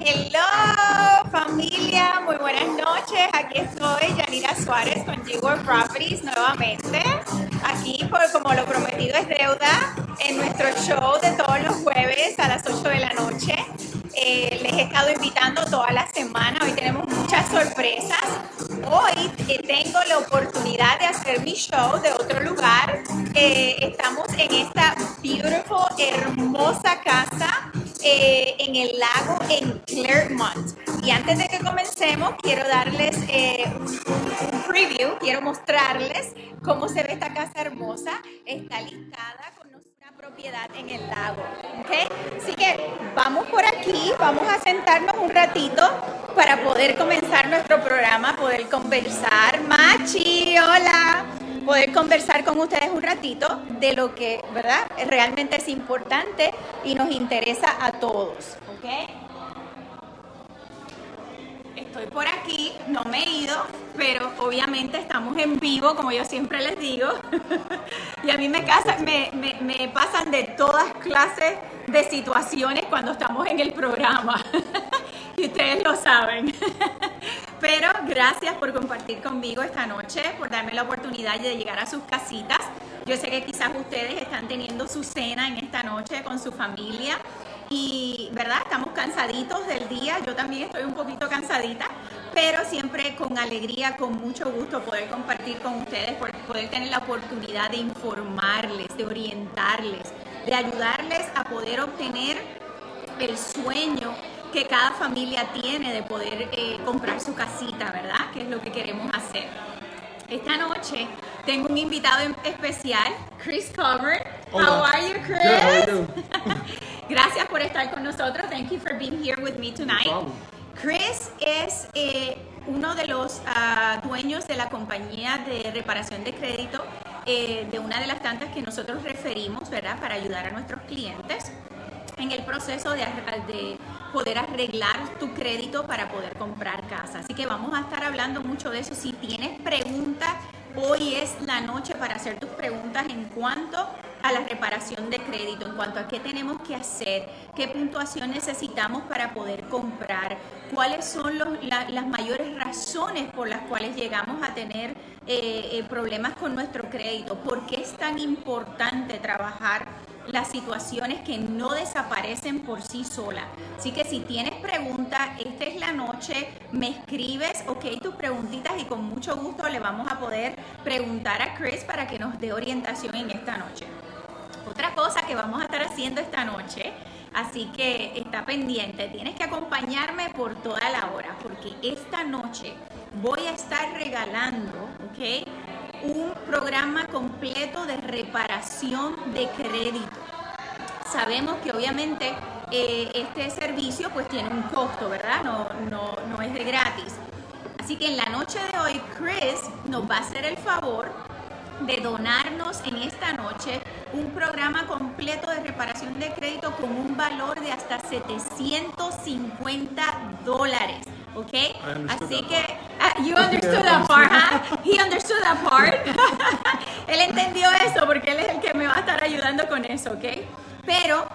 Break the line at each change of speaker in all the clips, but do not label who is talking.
Hello familia, muy buenas noches. Aquí estoy, Yanira Suárez con G-World Properties nuevamente. Aquí, por, como lo prometido es deuda, en nuestro show de todos los jueves a las 8 de la noche. Eh, les he estado invitando toda la semana. Hoy tenemos muchas sorpresas. Hoy eh, tengo la oportunidad de hacer mi show de otro lugar. Eh, estamos en esta beautiful, hermosa casa en el lago en Claremont. Y antes de que comencemos, quiero darles un, preview, quiero mostrarles cómo se ve esta casa hermosa. Está listada con propiedad en el lago. ¿okay? Así que vamos por aquí, vamos a sentarnos un ratito para poder comenzar nuestro programa, poder conversar. Machi, hola. Poder conversar con ustedes un ratito de lo que, ¿verdad? Realmente es importante y nos interesa a todos. Estoy por aquí, no me he ido, pero obviamente estamos en vivo, como yo siempre les digo. y a mí me, pasan de todas clases de situaciones cuando estamos en el programa. y ustedes lo saben. pero gracias por compartir conmigo esta noche, por darme la oportunidad de llegar a sus casitas. Yo sé que quizás ustedes están teniendo su cena en esta noche con su familia y, ¿verdad? Estamos cansaditos del día, yo también estoy un poquito cansadita, pero siempre con alegría, con mucho gusto poder compartir con ustedes, poder tener la oportunidad de informarles, de orientarles, de ayudarles a poder obtener el sueño que cada familia tiene de poder eh, comprar su casita, ¿verdad? Que es lo que queremos hacer. Esta noche tengo un invitado especial, Chris Cover. How are you, Chris? Gracias por estar con nosotros. Thank you for being here with me tonight. Chris es eh, uno de los uh, dueños de la compañía de reparación de crédito eh, de una de las tantas que nosotros referimos, ¿verdad? Para ayudar a nuestros clientes en el proceso de, de, poder arreglar tu crédito para poder comprar casa. Así que vamos a estar hablando mucho de eso. Si tienes preguntas, hoy es la noche para hacer tus preguntas en cuanto a la reparación de crédito, en cuanto a qué tenemos que hacer, qué puntuación necesitamos para poder comprar, cuáles son las mayores razones por las cuales llegamos a tener eh, eh, problemas con nuestro crédito, por qué es tan importante trabajar las situaciones que no desaparecen por sí solas. Así que si tienes preguntas, esta es la noche, me escribes, ok, tus preguntitas y con mucho gusto le vamos a poder preguntar a Chris para que nos dé orientación en esta noche. Otra cosa que vamos a estar haciendo esta noche, así que está pendiente, tienes que acompañarme por toda la hora, porque esta noche voy a estar regalando, ¿ok? Un programa completo de reparación de crédito. Sabemos que obviamente eh, este servicio pues tiene un costo, ¿verdad? No, no, no es de gratis. Así que en la noche de hoy Chris nos va a hacer el favor de donarnos en esta noche un programa completo de reparación de crédito con un valor de hasta 750 dólares. ¿Ok? Así que, uh, you understood that part, huh? He understood that part. él entendió eso porque él es el que me va a estar ayudando con eso, ¿ok? Pero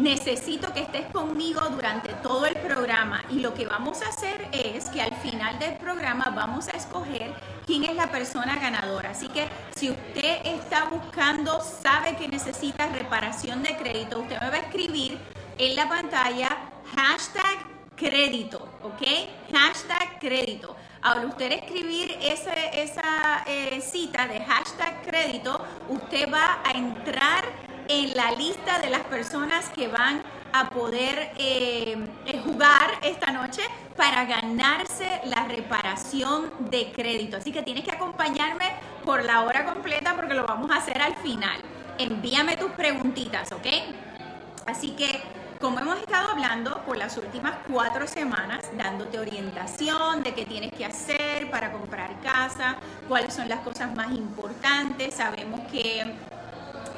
necesito que estés conmigo durante todo el programa y lo que vamos a hacer es que al final del programa vamos a escoger quién es la persona ganadora. Así que si usted está buscando, sabe que necesita reparación de crédito, usted me va a escribir en la pantalla hashtag crédito, ¿ok? Hashtag crédito. Al usted escribir esa, esa eh, cita de hashtag crédito, usted va a entrar en la lista de las personas que van a poder eh, eh, jugar esta noche para ganarse la reparación de crédito. Así que tienes que acompañarme por la hora completa porque lo vamos a hacer al final. Envíame tus preguntitas, ¿ok? Así que, como hemos estado hablando por las últimas cuatro semanas, dándote orientación de qué tienes que hacer para comprar casa, cuáles son las cosas más importantes, sabemos que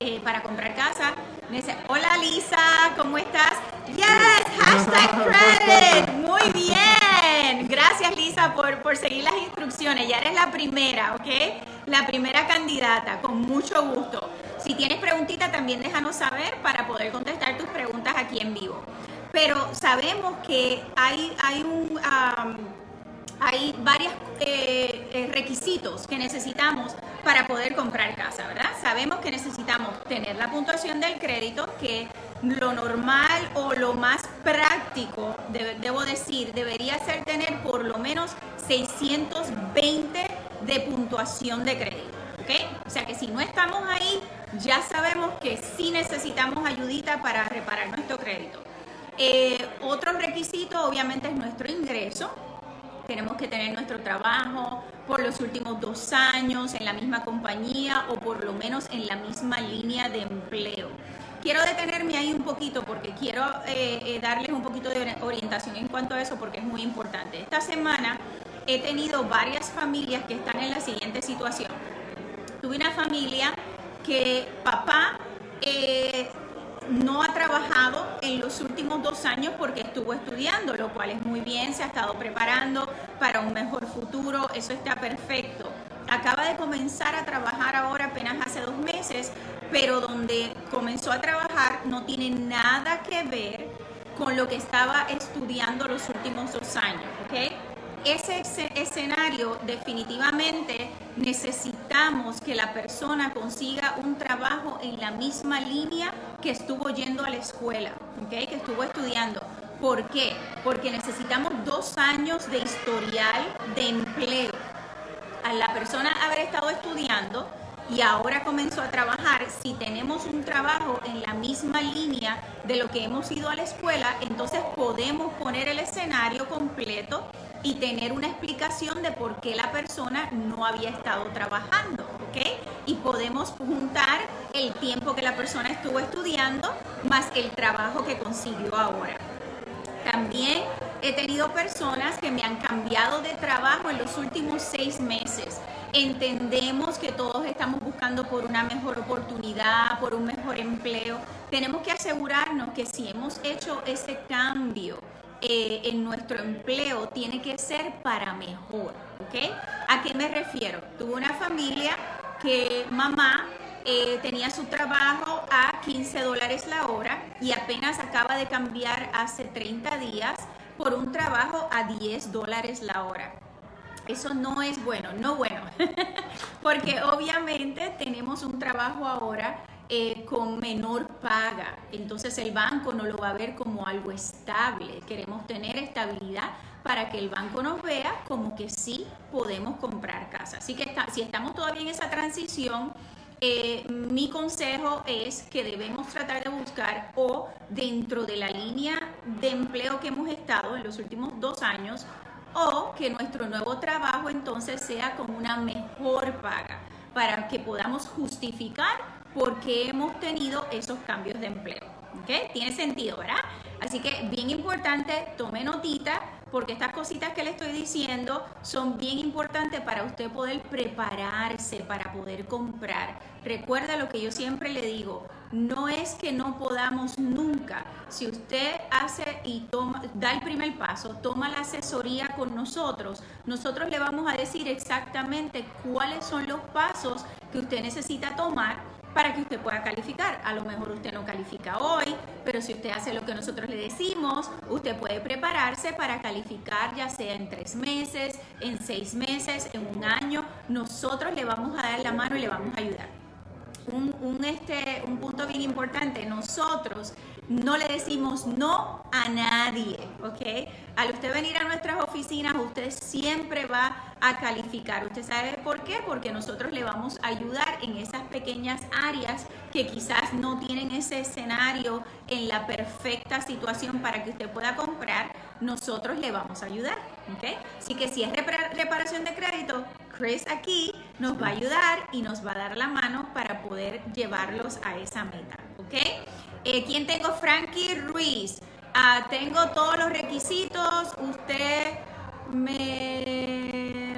eh, para comprar casa. Me dice, hola Lisa, ¿cómo estás? Yes, hashtag credit. Muy bien. Gracias Lisa por, por seguir las instrucciones. Ya eres la primera, ¿ok? La primera candidata, con mucho gusto. Si tienes preguntita, también déjanos saber para poder contestar tus preguntas aquí en vivo. pero sabemos que hay, hay un... hay varios eh, eh, requisitos que necesitamos para poder comprar casa, ¿verdad? Sabemos que necesitamos tener la puntuación del crédito, que lo normal o lo más práctico, debo decir, debería ser tener por lo menos 620 de puntuación de crédito, ¿ok? O sea que si no estamos ahí, ya sabemos que sí necesitamos ayudita para reparar nuestro crédito. Eh, otro requisito obviamente es nuestro ingreso. Tenemos que tener nuestro trabajo por los últimos dos años en la misma compañía o por lo menos en la misma línea de empleo. Quiero detenerme ahí un poquito porque quiero eh, eh, darles un poquito de orientación en cuanto a eso porque es muy importante. Esta semana he tenido varias familias que están en la siguiente situación. Tuve una familia que papá eh, no ha trabajado en los últimos dos años porque estuvo estudiando, lo cual es muy bien, se ha estado preparando para un mejor futuro, eso está perfecto. Acaba de comenzar a trabajar ahora apenas hace dos meses, pero donde comenzó a trabajar no tiene nada que ver con lo que estaba estudiando los últimos dos años, ¿ok? Ese escenario definitivamente necesitamos que la persona consiga un trabajo en la misma línea que estuvo yendo a la escuela, ¿okay? que estuvo estudiando. ¿Por qué? Porque necesitamos dos años de historial de empleo. La persona haber estado estudiando y ahora comenzó a trabajar, si tenemos un trabajo en la misma línea de lo que hemos ido a la escuela, entonces podemos poner el escenario completo y tener una explicación de por qué la persona no había estado trabajando, ¿ok? Y podemos juntar el tiempo que la persona estuvo estudiando más el trabajo que consiguió ahora. También he tenido personas que me han cambiado de trabajo en los últimos seis meses. Entendemos que todos estamos buscando por una mejor oportunidad, por un mejor empleo. Tenemos que asegurarnos que si hemos hecho ese cambio, eh, en nuestro empleo tiene que ser para mejor, ¿ok? ¿A qué me refiero? Tuve una familia que mamá eh, tenía su trabajo a 15 dólares la hora y apenas acaba de cambiar hace 30 días por un trabajo a 10 dólares la hora. Eso no es bueno, no bueno, porque obviamente tenemos un trabajo ahora eh, con menor paga. Entonces el banco no lo va a ver como algo estable. Queremos tener estabilidad para que el banco nos vea como que sí podemos comprar casa. Así que si estamos todavía en esa transición, eh, mi consejo es que debemos tratar de buscar o dentro de la línea de empleo que hemos estado en los últimos dos años o que nuestro nuevo trabajo entonces sea con una mejor paga para que podamos justificar porque hemos tenido esos cambios de empleo. ¿Ok? Tiene sentido, ¿verdad? Así que bien importante, tome notita porque estas cositas que le estoy diciendo son bien importantes para usted poder prepararse para poder comprar. Recuerda lo que yo siempre le digo, no es que no podamos nunca. Si usted hace y toma, da el primer paso, toma la asesoría con nosotros, nosotros le vamos a decir exactamente cuáles son los pasos que usted necesita tomar para que usted pueda calificar. A lo mejor usted no califica hoy, pero si usted hace lo que nosotros le decimos, usted puede prepararse para calificar ya sea en tres meses, en seis meses, en un año. Nosotros le vamos a dar la mano y le vamos a ayudar. Un, un, este, un punto bien importante, nosotros no le decimos no a nadie, ¿ok? Al usted venir a nuestras oficinas, usted siempre va a calificar. ¿Usted sabe por qué? Porque nosotros le vamos a ayudar en esas pequeñas áreas que quizás no tienen ese escenario en la perfecta situación para que usted pueda comprar. Nosotros le vamos a ayudar, ¿ok? Así que si es reparación de crédito, Chris aquí nos va a ayudar y nos va a dar la mano para poder llevarlos a esa meta. Eh, ¿Quién tengo? Frankie Ruiz. Ah, tengo todos los requisitos. Usted me,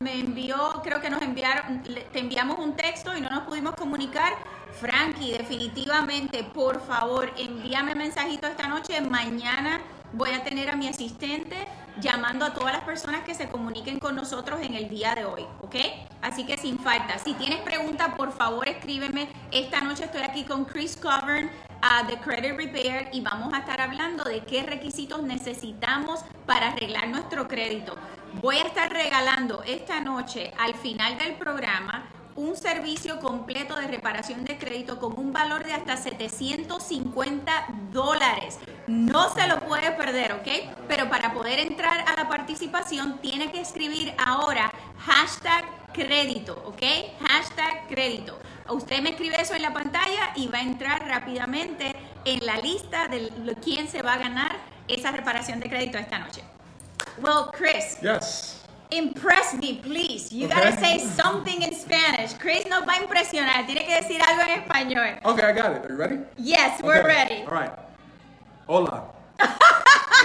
me envió, creo que nos enviaron, te enviamos un texto y no nos pudimos comunicar. Frankie, definitivamente, por favor, envíame mensajito esta noche. Mañana voy a tener a mi asistente llamando a todas las personas que se comuniquen con nosotros en el día de hoy, ¿ok? Así que sin falta, si tienes preguntas, por favor escríbeme. Esta noche estoy aquí con Chris Covern a The Credit Repair y vamos a estar hablando de qué requisitos necesitamos para arreglar nuestro crédito. Voy a estar regalando esta noche al final del programa un servicio completo de reparación de crédito con un valor de hasta 750 dólares. No se lo puede perder, ¿ok? Pero para poder entrar a la participación tiene que escribir ahora hashtag crédito, ¿ok? Hashtag crédito. Usted me escribe eso en la pantalla y va a entrar rápidamente en la lista de quién se va a ganar esa reparación de crédito esta noche. Well, Chris.
Yes.
Impress me, please. You gotta say something in Spanish. Chris nos va a impresionar. Tiene que decir algo en español.
Okay, I got it. Are you ready?
Yes, we're ready.
All right. Hola.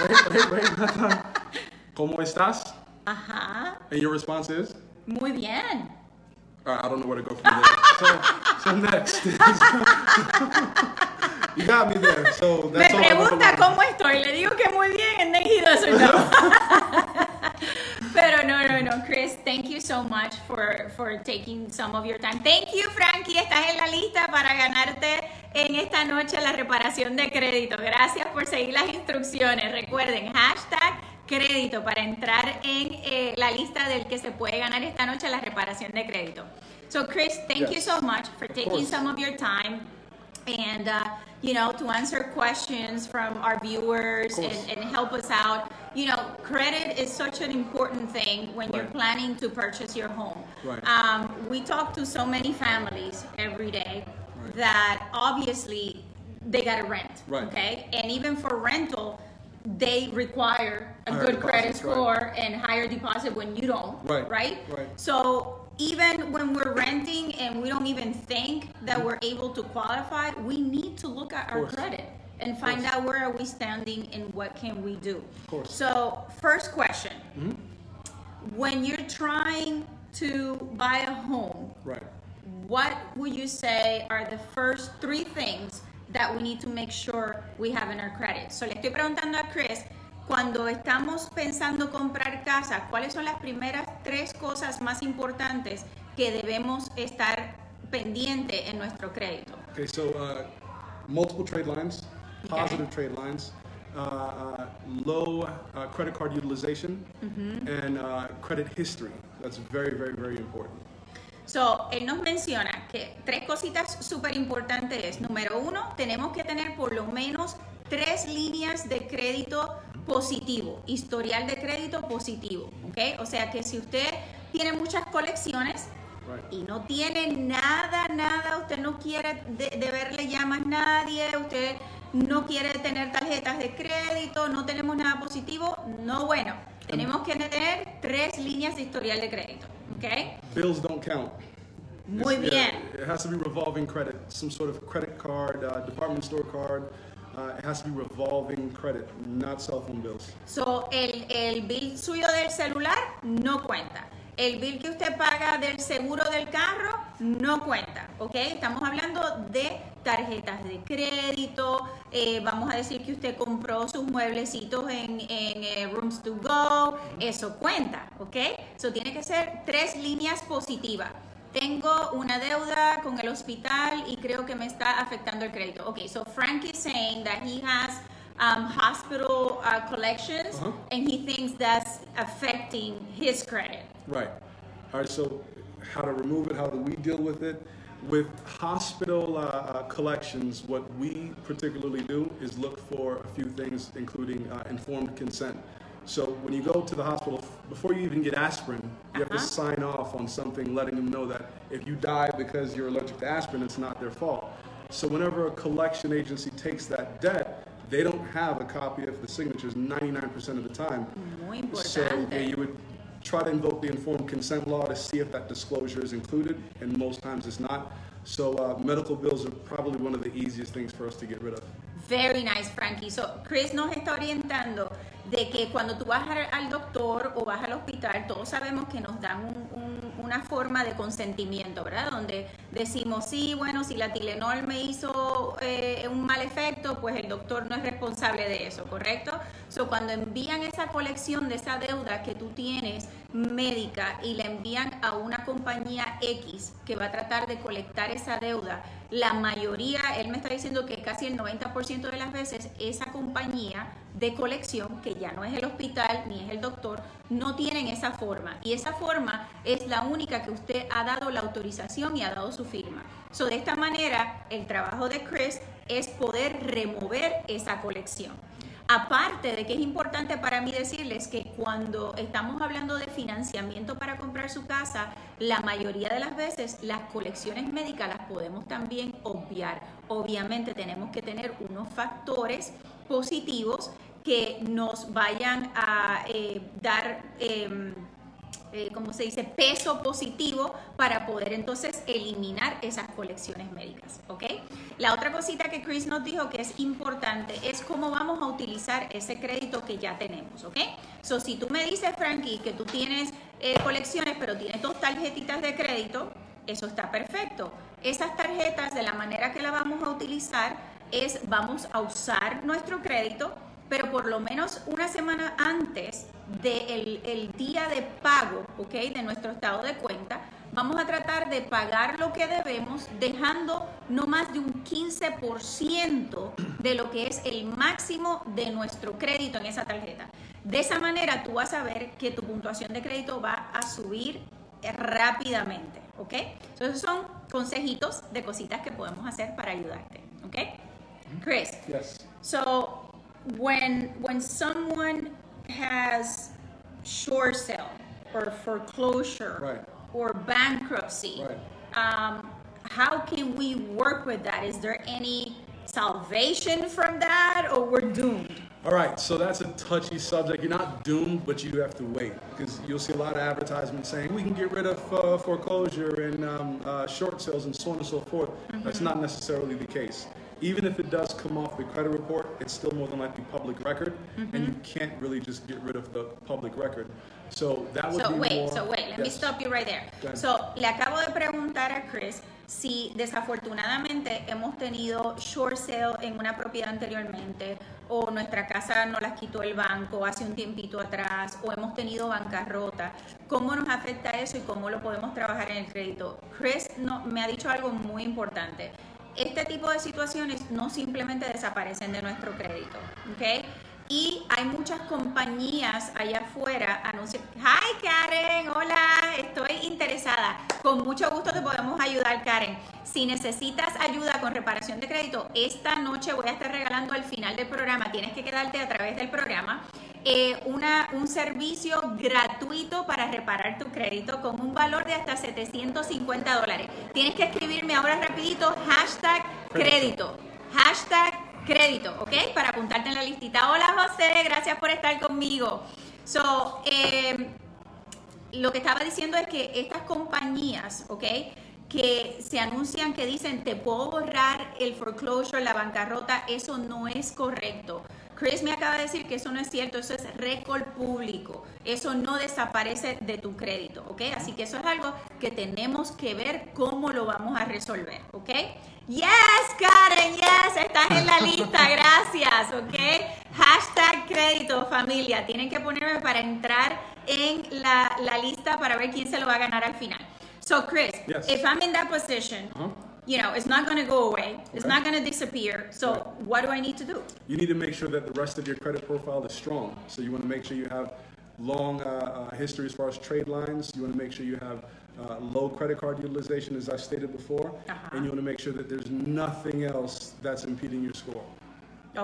wait, wait, wait. ¿Cómo estás?
Ajá.
And your response is?
Muy bien.
All right, I don't know where to go from there. so, so next. you got me there. So
Me
that's
pregunta cómo estoy. Le digo que muy bien and then he doesn't know. Pero no, no, no, Chris, thank you so much for, for taking some of your time. Thank you, Frankie. Estás en la lista para ganarte en esta noche la reparación de crédito. Gracias por seguir las instrucciones. Recuerden, hashtag crédito para entrar en eh, la lista del que se puede ganar esta noche la reparación de crédito. So, Chris, thank you so much for taking
course.
some of your time and uh, you know to answer questions from our viewers and, and help us out you know credit is such an important thing when you're planning to purchase your home
Right.
um, we talk to so many families every day
Right.
that obviously they gotta rent
Right.
okay and even for rental they require a
Higher
good credit
deposits, right.
score and higher deposit when you don't
Right,
right
right.
so even when we're renting and we don't even think that we're able to qualify, we need to look at our credit and find out where are we standing and what can we do.
Of course. Mm-hmm.
So first question. When you're trying to buy a home,
Right.
what would you say are the first three things that we need to make sure we have in our credit? So le estoy preguntando a Chris, cuando estamos pensando comprar casa, ¿cuáles son las primeras tres cosas más importantes que debemos estar pendiente en nuestro crédito?
Okay, so uh, multiple trade lines,
Okay.
positive trade lines, uh, uh, low uh, credit card utilization,
Mm-hmm.
and uh, credit history. That's very, very, very important.
So, él nos menciona que tres cositas súper importantes es, número uno, tenemos que tener por lo menos tres líneas de crédito positivo, historial de crédito positivo, ¿ok? O sea que si usted tiene muchas colecciones y no tiene nada, nada, usted no quiere de- deberle ya más nadie, usted no quiere tener tarjetas de crédito, no tenemos nada positivo, no bueno, tenemos que tener tres líneas de historial de crédito, ¿ok?
Bills don't count.
Muy
It's- yeah,
bien.
it has to be revolving credit, some sort of credit card, uh, department store card. Uh, it has to be revolving credit, not cell phone bills.
So, el, el bill suyo del celular no cuenta. El bill que usted paga del seguro del carro no cuenta, ¿ok? Estamos hablando de tarjetas de crédito, eh, vamos a decir que usted compró sus mueblecitos en, en, eh, Rooms to Go, eso cuenta, ¿ok? So, tiene que ser tres líneas positivas. Tengo una deuda con el hospital y creo que me está afectando el crédito. Ok, so Frank is saying that he has um, hospital uh, collections
Uh-huh.
and he thinks that's affecting his credit.
Right. All right. So, how to remove it? How do we deal with it? With hospital uh, uh, collections, what we particularly do is look for a few things, including uh, informed consent. So, when you go to the hospital, before you even get aspirin, you have to
Uh-huh.
sign off on something letting them know that if you die because you're allergic to aspirin, it's not their fault. So, whenever a collection agency takes that debt, they don't have a copy of the signatures 99% of the time. So yeah, you would try to invoke the informed consent law to see if that disclosure is included, and most times it's not. So uh, medical bills are probably one of the easiest things for us to get rid of.
Very nice, Frankie. So, Chris nos está orientando de que cuando tú vas al- doctor o vas al hospital, todos sabemos que nos dan un- una forma de consentimiento, ¿verdad? Donde decimos, sí, bueno, si la Tilenol me hizo eh, un mal efecto, pues el doctor no es responsable de eso, ¿correcto? So, cuando envían esa colección de esa deuda que tú tienes médica y la envían a una compañía X que va a tratar de colectar esa deuda, la mayoría, él me está diciendo que casi el 90% de las veces esa compañía de colección, que ya no es el hospital ni es el doctor, no tienen esa forma. Y esa forma es la única que usted ha dado la autorización y ha dado su firma. So, de esta manera, el trabajo de Chris es poder remover esa colección. Aparte de que es importante para mí decirles que cuando estamos hablando de financiamiento para comprar su casa, la mayoría de las veces las colecciones médicas las podemos también obviar. Obviamente tenemos que tener unos factores positivos que nos vayan a eh, dar... Em, eh, como se dice, peso positivo para poder entonces eliminar esas colecciones médicas. La otra cosita que Chris nos dijo que es importante es cómo vamos a utilizar ese crédito que ya tenemos, ¿ok? So, si tú me dices, Frankie, que tú tienes eh, colecciones, pero tienes dos tarjetitas de crédito, eso está perfecto. Esas tarjetas, de la manera que la vamos a utilizar, es vamos a usar nuestro crédito pero por lo menos una semana antes del el día de pago, ¿ok? De nuestro estado de cuenta, vamos a tratar de pagar lo que debemos, dejando no más de un 15% de lo que es el máximo de nuestro crédito en esa tarjeta. De esa manera tú vas a ver que tu puntuación de crédito va a subir rápidamente, ¿ok? Entonces son consejitos de cositas que podemos hacer para ayudarte, ¿ok? Chris.
Yes.
So when when someone has short sale or foreclosure
Right.
or bankruptcy,
Right.
um, how can we work with that? Is there any salvation from that, or we're doomed?
All right, so that's a touchy subject. You're not doomed, but you have to wait because you'll see a lot of advertisements saying we can get rid of uh, foreclosure and um, uh, short sales and so on and so forth. That's not necessarily the case. Even if it does come off the credit report, it's still more than likely public record, and you can't really just get rid of the public record. So that would
So
be
wait,
more.
so wait, let me
Yes.
stop you right there. So le acabo de preguntar a Chris si desafortunadamente hemos tenido short sale en una propiedad anteriormente o nuestra casa nos las quitó el banco hace un tiempito atrás o hemos tenido bancarrota. ¿Cómo nos afecta eso y cómo lo podemos trabajar en el crédito? Chris no, me ha dicho algo muy importante. Este tipo de situaciones no simplemente desaparecen de nuestro crédito, ¿ok? Y hay muchas compañías allá afuera anuncian, hi Karen, hola, estoy interesada. Con mucho gusto te podemos ayudar Karen. Si necesitas ayuda con reparación de crédito, esta noche voy a estar regalando al final del programa, tienes que quedarte a través del programa, eh, un servicio gratuito para reparar tu crédito con un valor de hasta 750 dólares. Tienes que escribirme ahora rapidito, hashtag crédito, hashtag crédito, ¿ok? Para apuntarte en la listita. Hola José, gracias por estar conmigo. So, eh, lo que estaba diciendo es que estas compañías, ¿ok? Que se anuncian que dicen te puedo borrar el foreclosure, la bancarrota, eso no es correcto. Chris me acaba de decir que eso no es cierto, eso es récord público, eso no desaparece de tu crédito, ¿ok? Así que eso es algo que tenemos que ver cómo lo vamos a resolver, ¿ok? Yes, Karen, yes, estás en la lista, gracias, ¿ok? Hashtag crédito, familia, tienen que ponerme para entrar en la, la lista para ver quién se lo va a ganar al final. So, Chris,
Yes.
if I'm in that position,
Uh-huh.
You know, it's not going to go away, it's
Okay.
not going to disappear, so
Right.
what do I need to do?
You need to make sure that the rest of your credit profile is strong. So you want to make sure you have long uh, uh, history as far as trade lines. You want to make sure you have uh, low credit card utilization, as I stated before,
Uh-huh.
and you want to make sure that there's nothing else that's impeding your score.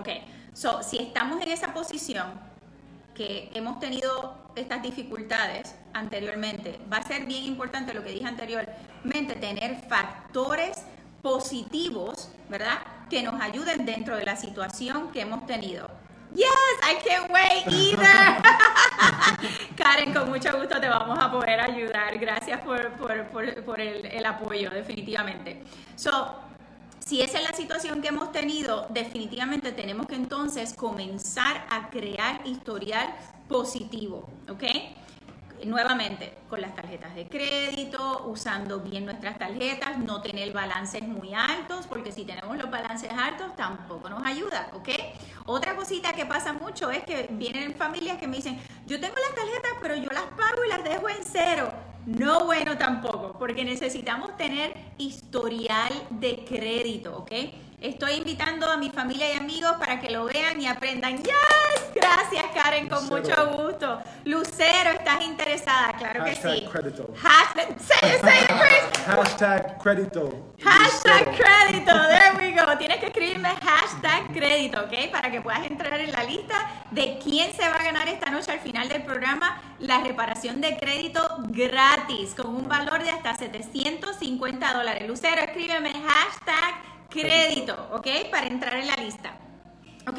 Ok, so si estamos en esa posición que hemos tenido estas dificultades anteriormente, va a ser bien importante lo que dije anteriormente, tener factores positivos, ¿verdad? Que nos ayuden dentro de la situación que hemos tenido. Yes, I can't wait either. Karen, con mucho gusto te vamos a poder ayudar. Gracias por, por- por- el, el apoyo, definitivamente. So, si esa es la situación que hemos tenido, definitivamente tenemos que entonces comenzar a crear historial positivo, ¿ok? Nuevamente, con las tarjetas de crédito, usando bien nuestras tarjetas, no tener balances muy altos, porque si tenemos los balances altos tampoco nos ayuda, ¿ok? Otra cosita que pasa mucho es que vienen familias que me dicen, yo tengo las tarjetas, pero yo las pago y las dejo en cero. no bueno tampoco, porque necesitamos tener historial de crédito, ¿ok? Estoy invitando a mi familia y amigos para que lo vean y aprendan. ¡Yes! Gracias, Karen, con
Lucero.
mucho gusto. Lucero, ¿estás interesada? Claro que sí.
credito.
Hashtag, say.
Hashtag credito.
Hashtag
Lucero.
crédito, there we go. Tienes que escribirme hashtag crédito, ¿ok? Para que puedas entrar en la lista de quién se va a ganar esta noche al final del programa la reparación de crédito gratis con un valor de hasta 750 dólares. Lucero, escríbeme hashtag crédito, ¿ok? Para entrar en la lista. Ok,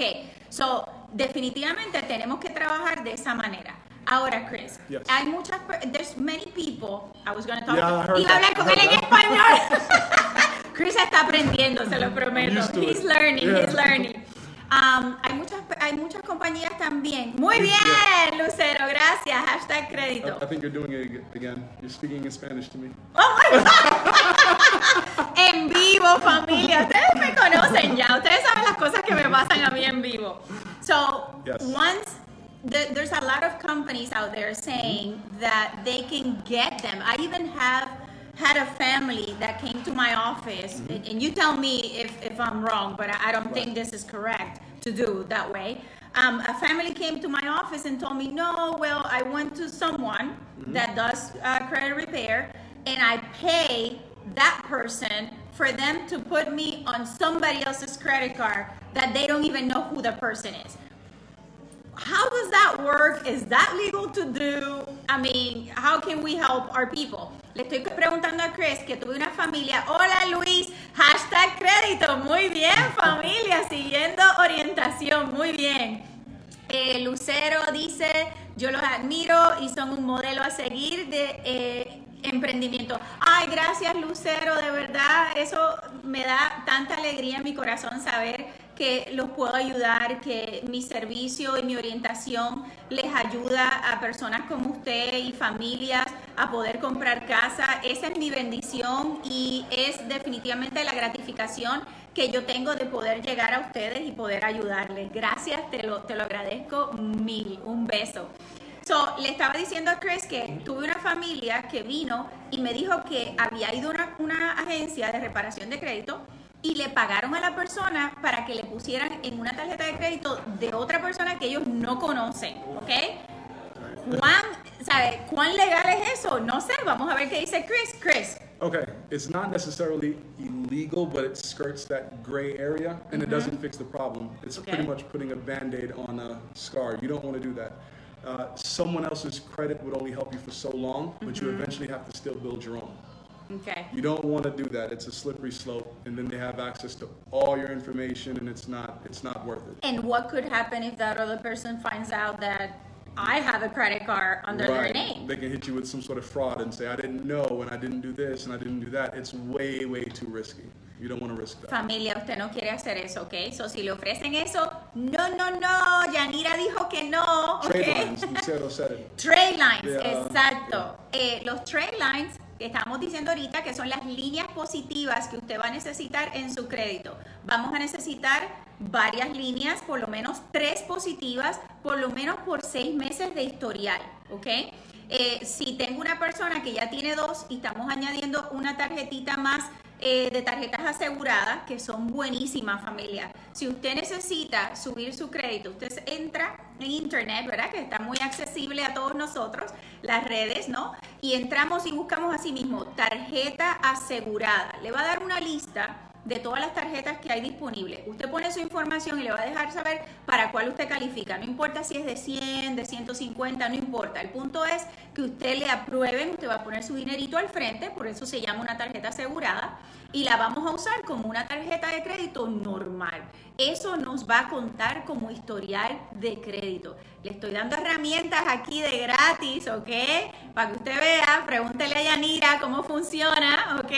so definitivamente tenemos que trabajar de esa manera. Ahora, Chris,
Yes.
hay muchas, there's many people, I was going to talk,
Yeah, heard
iba a hablar con él en español. Chris está aprendiendo, se lo prometo. He's learning,
Yeah.
he's learning. Um, hay, muchas, hay muchas compañías también. Muy bien, Lucero, gracias. Hashtag crédito.
I, I think you're doing it again. You're speaking in Spanish to me.
Oh my God. en vivo, familia. Ustedes me conocen ya. Ustedes saben las cosas que me pasan a mí en vivo. So,
Yes.
once the, there's a lot of companies out there saying that they can get them. I even have had a family that came to my office, and, and you tell me if, if I'm wrong, but I, I don't think this is correct to do that way. Um, a family came to my office and told me, no, well, I went to someone that does uh, credit repair, and I pay that person for them to put me on somebody else's credit card that they don't even know who the person is. How does that work? Is that legal to do? I mean, how can we help our people? Le estoy preguntando a Chris que tuve una familia. Hola Luis, hashtag crédito. Muy bien familia, siguiendo orientación. Muy bien. Eh, Lucero dice, yo los admiro y son un modelo a seguir de eh, emprendimiento. Ay, gracias Lucero, de verdad, eso me da tanta alegría en mi corazón saber que los puedo ayudar, que mi servicio y mi orientación les ayuda a personas como usted y familias a poder comprar casa. Esa es mi bendición y es definitivamente la gratificación que yo tengo de poder llegar a ustedes y poder ayudarles. Gracias, te lo, te lo agradezco mil. Un beso. So, le estaba diciendo a Chris que tuve una familia que vino y me dijo que había ido a una, una agencia de reparación de crédito y le pagaron a la persona para que le pusieran en una tarjeta de crédito de otra persona que ellos no conocen, ¿ok? ¿Cuán, sabe, ¿Cuán legal es eso? No sé, vamos a ver qué dice Chris. Chris,
Okay, it's not necessarily illegal, but it skirts that gray area and it doesn't fix the problem. It's
Okay.
pretty much putting a band aid on a scar. You don't want to do that. Uh, someone else's credit would only help you for so long, but you eventually have to still build your own.
okay.
You don't want to do that. It's a slippery slope, and then they have access to all your information, and it's not it's not worth it.
And what could happen if that other person finds out that I have a credit card under their name?
They can hit you with some sort of fraud and say, I didn't know, and I didn't do this, and I didn't do that. It's way, way too risky. You don't want to risk that.
Familia, usted no quiere hacer eso, ¿ok? So, si le ofrecen eso, no, no, no, Yanira dijo que no, ¿ok?
Trade lines, Lucero said it.
Trade lines,
Yeah,
exacto. Eh, los trade lines que estamos diciendo ahorita que son las líneas positivas que usted va a necesitar en su crédito. Vamos a necesitar varias líneas, por lo menos tres positivas, por lo menos por seis meses de historial, ¿ok? Eh, si tengo una persona que ya tiene dos y estamos añadiendo una tarjetita más eh, de tarjetas aseguradas, que son buenísimas familia. Si usted necesita subir su crédito, usted entra en internet, ¿verdad? Que está muy accesible a todos nosotros, las redes, ¿no? Y entramos y buscamos así mismo, tarjeta asegurada. Le va a dar una lista de todas las tarjetas que hay disponibles. Usted pone su información y le va a dejar saber para cuál usted califica. No importa si es de 100, de 150, no importa. El punto es que usted le aprueben, usted va a poner su dinerito al frente, por eso se llama una tarjeta asegurada, y la vamos a usar como una tarjeta de crédito normal. Eso nos va a contar como historial de crédito. Le estoy dando herramientas aquí de gratis, ¿ok? Para que usted vea, pregúntele a Yanira cómo funciona, ¿ok?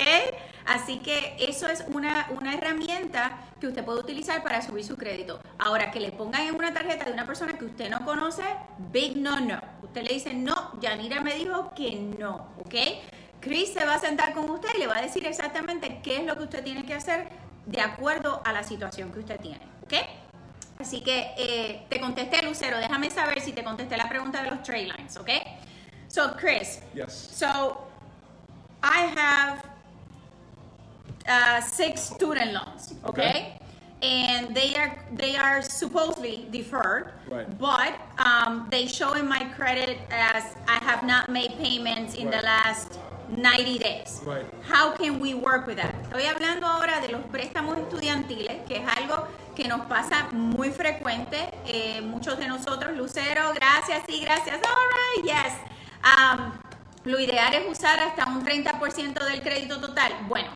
Así que eso es una, una herramienta que usted puede utilizar para subir su crédito. Ahora, que le pongan en una tarjeta de una persona que usted no conoce, big no, no. Usted le dice, no, Yanira me dijo que no, ¿ok? Chris se va a sentar con usted y le va a decir exactamente qué es lo que usted tiene que hacer de acuerdo a la situación que usted tiene, ¿ok? Así que eh, te contesté, Lucero. Déjame saber si te contesté la pregunta de los trade lines, ¿ok? So, Chris,
Yes.
so I have uh, six student loans, okay? And they are they are supposedly deferred,
Right.
but um, they show in my credit as I have not made payments in the last 90 days.
Right.
How can we work with that? Estoy hablando ahora de los préstamos estudiantiles, que es algo que nos pasa muy frecuente. Eh, muchos de nosotros, Lucero, gracias, sí, gracias. All right, yes. Um, lo ideal es usar hasta un 30% del crédito total. Bueno,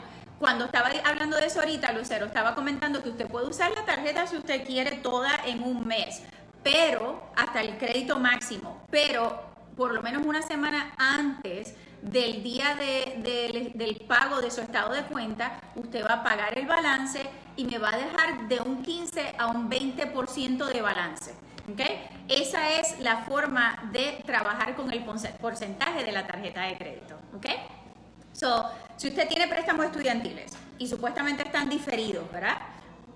cuando estaba hablando de eso ahorita, Lucero, estaba comentando que usted puede usar la tarjeta si usted quiere toda en un mes, pero hasta el crédito máximo, pero por lo menos una semana antes del día de- de- del pago de su estado de cuenta, usted va a pagar el balance y me va a dejar de un 15 a un 20% de balance. ¿ok? Esa es la forma de trabajar con el porcentaje de la tarjeta de crédito. ¿ok? So, si usted tiene préstamos estudiantiles y supuestamente están diferidos, ¿verdad?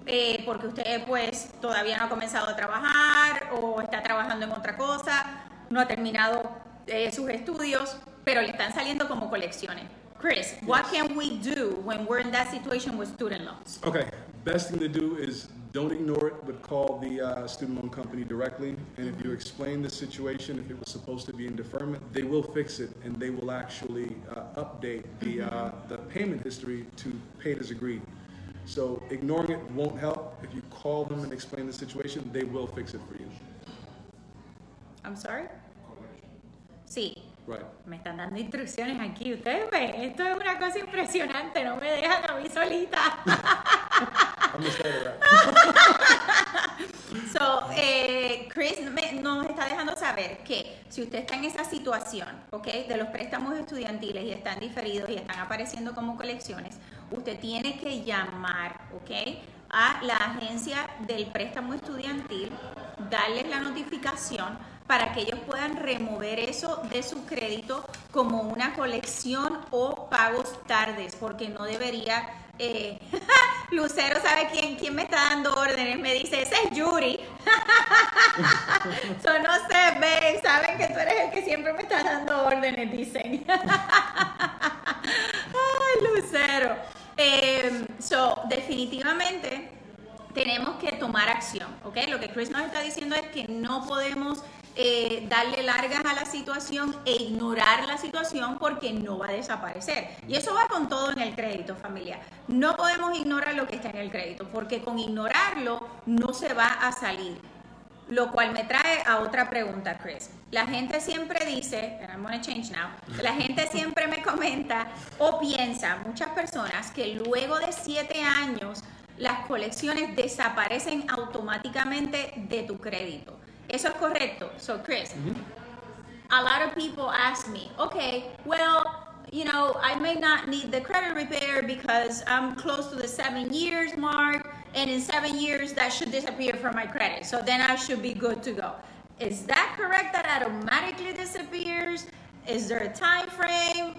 Eh, porque usted pues todavía no ha comenzado a trabajar o está trabajando en otra cosa, no ha terminado eh, sus estudios, pero le están saliendo como colecciones. Chris, what can we do when we're in that situation with student loans?
Okay, best thing to do is don't ignore it, but call the uh, student loan company directly. And if you explain the situation, if it was supposed to be in deferment, they will fix it and they will actually uh, update the, uh, the payment history to paid as agreed. So ignoring it won't help. If you call them and explain the situation, they will fix it for you.
I'm sorry? Sí,
Right.
me están dando instrucciones aquí. Ustedes ven, esto es una cosa impresionante, no me dejan a mí solita. So, eh, Chris nos está dejando saber que si usted está en esa situación, ¿ok? De los préstamos estudiantiles y están diferidos y están apareciendo como colecciones, usted tiene que llamar, ¿ok? A la agencia del préstamo estudiantil, darles la notificación para que ellos puedan remover eso de su crédito como una colección o pagos tardes, porque no debería... eh, Lucero sabe quién, quién me está dando órdenes, me dice, ese es Yuri. so, no sé, ven, saben que tú eres el que siempre me está dando órdenes, dicen. Ay, Lucero. Eh, so, definitivamente tenemos que tomar acción, ¿ok? Lo que Chris nos está diciendo es que no podemos eh, darle largas a la situación e ignorar la situación porque no va a desaparecer. Y eso va con todo en el crédito, familia. No podemos ignorar lo que está en el crédito porque con ignorarlo no se va a salir. Lo cual me trae a otra pregunta, Chris. La gente siempre dice, and I'm gonna change now, la gente siempre me comenta o piensa, muchas personas, que luego de siete años las colecciones desaparecen automáticamente de tu crédito. Eso es correcto. So, Chris, a lot of people ask me, okay, well, you know, I may not need the credit repair because I'm close to the seven years mark, and in seven years that should disappear from my credit. So then I should be good to go. Is that correct? That automatically disappears? Is there a time frame?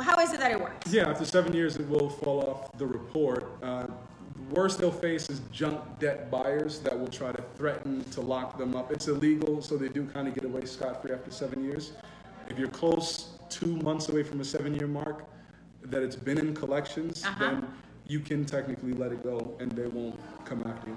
How is it that it works?
Yeah, after seven years, it will fall off the report. Uh, worst they'll face is junk debt buyers that will try to threaten to lock them up. It's illegal, so they do kind of get away scot free after seven years. If you're close two months away from a seven year mark, that it's been in collections,
Uh-huh.
then you can technically let it go and they won't come after you.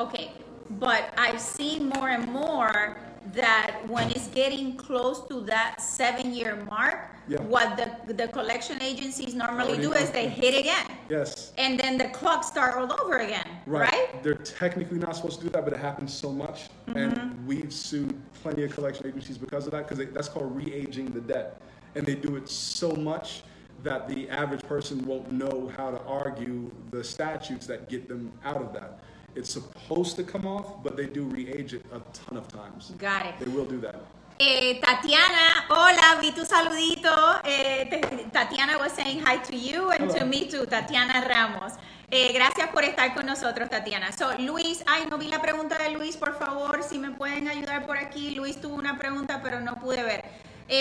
Okay, but I've seen more and more that when it's getting close to that seven year mark,
Yeah.
what the, the collection agencies normally do is they hit again.
Yes.
And then the clock start all over again, right?
They're technically not supposed to do that, but it happens so much.
Mm-hmm.
And we've sued plenty of collection agencies because of that, because that's called re-aging the debt. And they do it so much that the average person won't know how to argue the statutes that get them out of that. It's supposed to come off, but they do re-age it a ton of times.
Got it.
They will do that.
Eh, Tatiana, hola, vi tu saludito. Eh, Tatiana was saying hi to you and to me too, Tatiana Ramos. Eh, gracias por estar con nosotros, Tatiana. So, Luis, ay, no vi la pregunta de Luis, por favor, si me pueden ayudar por aquí. Luis tuvo una pregunta, pero no pude ver.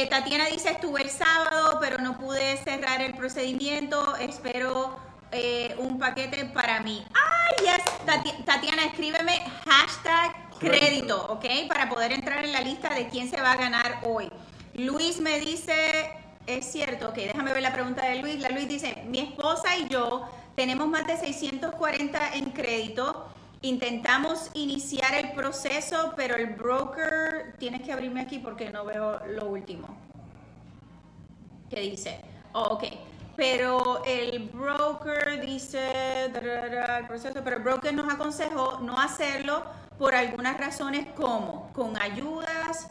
Tatiana dice, estuve el sábado, pero no pude cerrar el procedimiento. Espero un paquete para mí. Ay, yes. Tati- Tatiana, escríbeme hashtag crédito, ¿ok? Para poder entrar en la lista de quién se va a ganar hoy. Luis me dice, es cierto, ok, déjame ver la pregunta de Luis. La Luis dice, mi esposa y yo tenemos más de 640 en crédito. Intentamos iniciar el proceso, pero el broker, tienes que abrirme aquí porque no veo lo último. ¿Qué dice? Oh, ok. Pero el broker dice, el proceso, pero el broker nos aconsejó no hacerlo por algunas razones como con ayudas,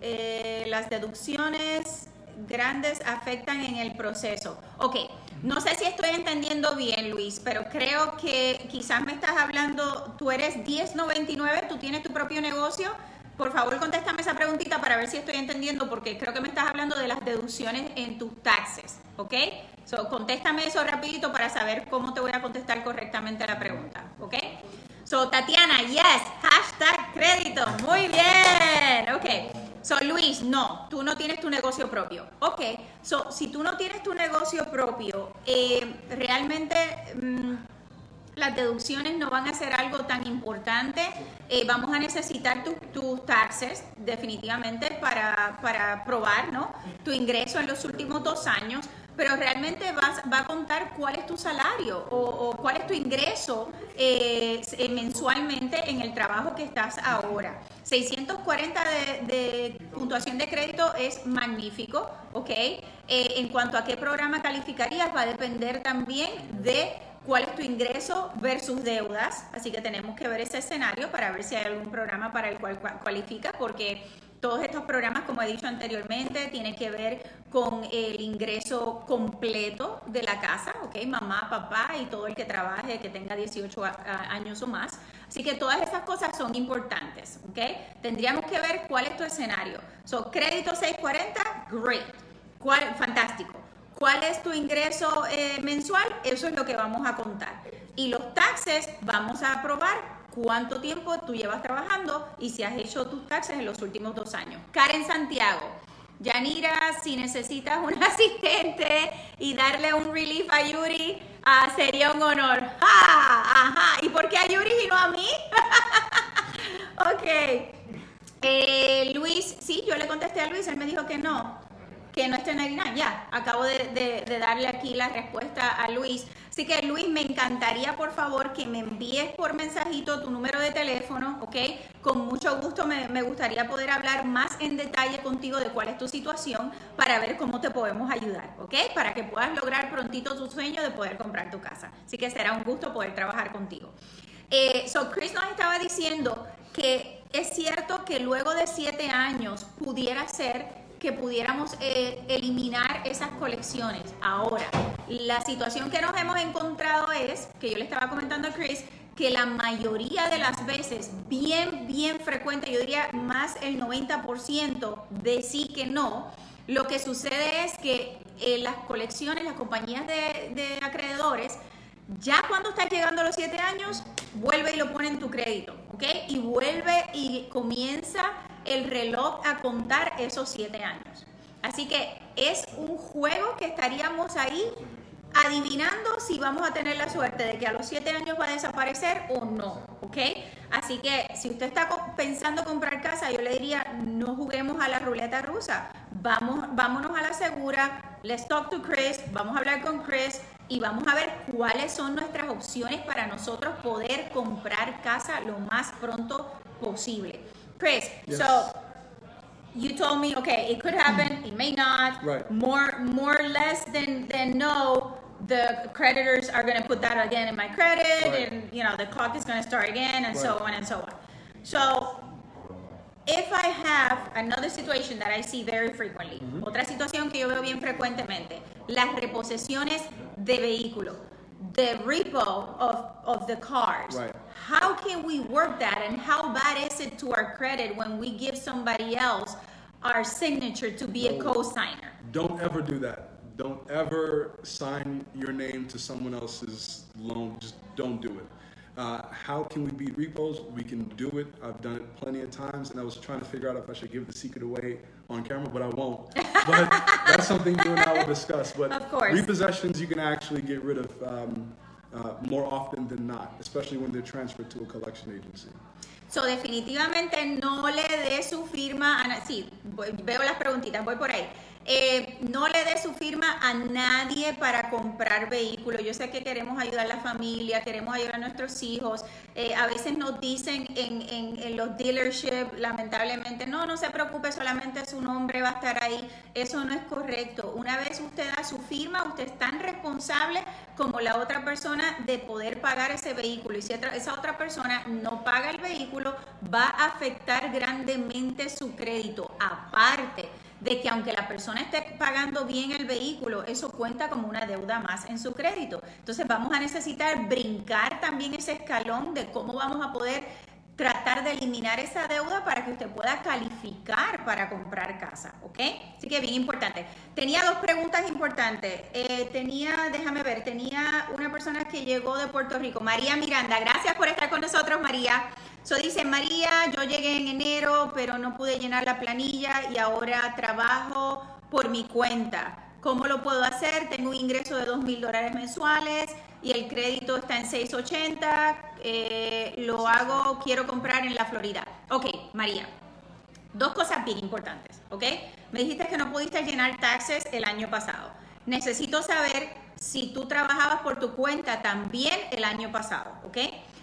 eh, las deducciones grandes afectan en el proceso. Ok, no sé si estoy entendiendo bien, Luis, pero creo que quizás me estás hablando, tú eres 1099, tú tienes tu propio negocio. Por favor, contéstame esa preguntita para ver si estoy entendiendo, porque creo que me estás hablando de las deducciones en tus taxes, ¿ok? So, contéstame eso rapidito para saber cómo te voy a contestar correctamente la pregunta, ¿ok? So, Tatiana, yes, hashtag crédito, muy bien, ok. So, Luis, no, tú no tienes tu negocio propio. Ok, so, si tú no tienes tu negocio propio, eh, realmente mm, las deducciones no van a ser algo tan importante. Eh, vamos a necesitar tus taxes definitivamente para, para probar ¿no? tu ingreso en los últimos dos años pero realmente vas, va a contar cuál es tu salario o, cuál es tu ingreso eh, eh, mensualmente en el trabajo que estás ahora. 640 de, puntuación de crédito es magnífico, ¿ok? En cuanto a qué programa calificarías, va a depender también de cuál es tu ingreso versus deudas, así que tenemos que ver ese escenario para ver si hay algún programa para el cual cualifica, porque todos estos programas, como he dicho anteriormente, tienen que ver con el ingreso completo de la casa, ¿ok? Mamá, papá y todo el que trabaje, que tenga 18 años o más. Así que todas estas cosas son importantes, ¿ok? Tendríamos que ver cuál es tu escenario. So, crédito 640, great. ¿Cuál? Fantástico. ¿Cuál es tu ingreso eh, mensual? Eso es lo que vamos a contar. Y los taxes vamos a aprobar cuánto tiempo tú llevas trabajando y si has hecho tus taxes en los últimos dos años. Karen Santiago. Yanira, si necesitas un asistente y darle un relief a Yuri, ah, sería un honor. Ajá. ¿Y por qué a Yuri y no a mí? ok. Eh, Luis, sí, yo le contesté a Luis, él me dijo que no que no esté en Ya, acabo de, darle aquí la respuesta a Luis. Así que Luis, me encantaría por favor que me envíes por mensajito tu número de teléfono, ¿ok? Con mucho gusto me, me gustaría poder hablar más en detalle contigo de cuál es tu situación para ver cómo te podemos ayudar, ¿ok? Para que puedas lograr prontito tu sueño de poder comprar tu casa. Así que será un gusto poder trabajar contigo. Eh, so, Chris nos estaba diciendo que es cierto que luego de siete años pudiera ser que pudiéramos eh, eliminar esas colecciones. Ahora, la situación que nos hemos encontrado es, que yo le estaba comentando a Chris, que la mayoría de las veces, bien, bien frecuente, yo diría más el 90% de sí que no, lo que sucede es que eh, las colecciones, las compañías de, de acreedores, ya cuando estás llegando a los 7 años, vuelve y lo pone en tu crédito, ¿ok? Y vuelve y comienza el reloj a contar esos siete años. Así que es un juego que estaríamos ahí adivinando si vamos a tener la suerte de que a los siete años va a desaparecer o no, ¿ok? Así que si usted está pensando comprar casa, yo le diría, no juguemos a la ruleta rusa, vamos, vámonos a la segura, let's talk to Chris, vamos a hablar con Chris y vamos a ver cuáles son nuestras opciones para nosotros poder comprar casa lo más pronto posible. Chris, yes. so you told me, okay, it could happen, it may not.
Right.
More, more or less than than no. The creditors are going to put that again in my credit, right. and you know the clock is going to start again, and right. so on and so on. So if I have another situation that I see very frequently, mm -hmm. otra situación que yo veo bien frecuentemente, las reposesiones de vehículo, the repo of, of the cars.
Right.
How can we work that and how bad is it to our credit when we give somebody else our signature to be no, a co-signer?
Don't ever do that. Don't ever sign your name to someone else's loan. Just don't do it. Uh, how can we beat repos? We can do it. I've done it plenty of times, and I was trying to figure out if I should give the secret away on camera, but I won't. But that's something you and I will discuss. But
of course.
repossessions you can actually get rid of um, uh, more often than not, especially when they're transferred to a collection agency.
So, definitivamente no le dé su firma a, sí, veo las preguntitas, voy por ahí. Eh, no le dé su firma a nadie para comprar vehículos. Yo sé que queremos ayudar a la familia, queremos ayudar a nuestros hijos. Eh, a veces nos dicen en, en, los dealerships, lamentablemente, no, no se preocupe, solamente su nombre va a estar ahí. Eso no es correcto. Una vez usted da su firma, usted es tan responsable como la otra persona de poder pagar ese vehículo. Y si esa otra persona no paga el vehículo, va a afectar grandemente su crédito. Aparte, de que aunque la persona esté pagando bien el vehículo, eso cuenta como una deuda más en su crédito. Entonces vamos a necesitar brincar también ese escalón de cómo vamos a poder tratar de eliminar esa deuda para que usted pueda calificar para comprar casa, ¿ok? Así que bien importante. Tenía dos preguntas importantes. Eh, tenía, déjame ver, tenía una persona que llegó de Puerto Rico, María Miranda. Gracias por estar con nosotros, María. So dice María, yo llegué en enero, pero no pude llenar la planilla y ahora trabajo por mi cuenta. ¿Cómo lo puedo hacer? Tengo un ingreso de dos mil dólares mensuales y el crédito está en 680. Eh, lo hago, quiero comprar en la Florida. Ok, María. Dos cosas bien importantes, ¿ok? Me dijiste que no pudiste llenar taxes el año pasado. Necesito saber si tú trabajabas por tu cuenta también el año pasado, ¿ok?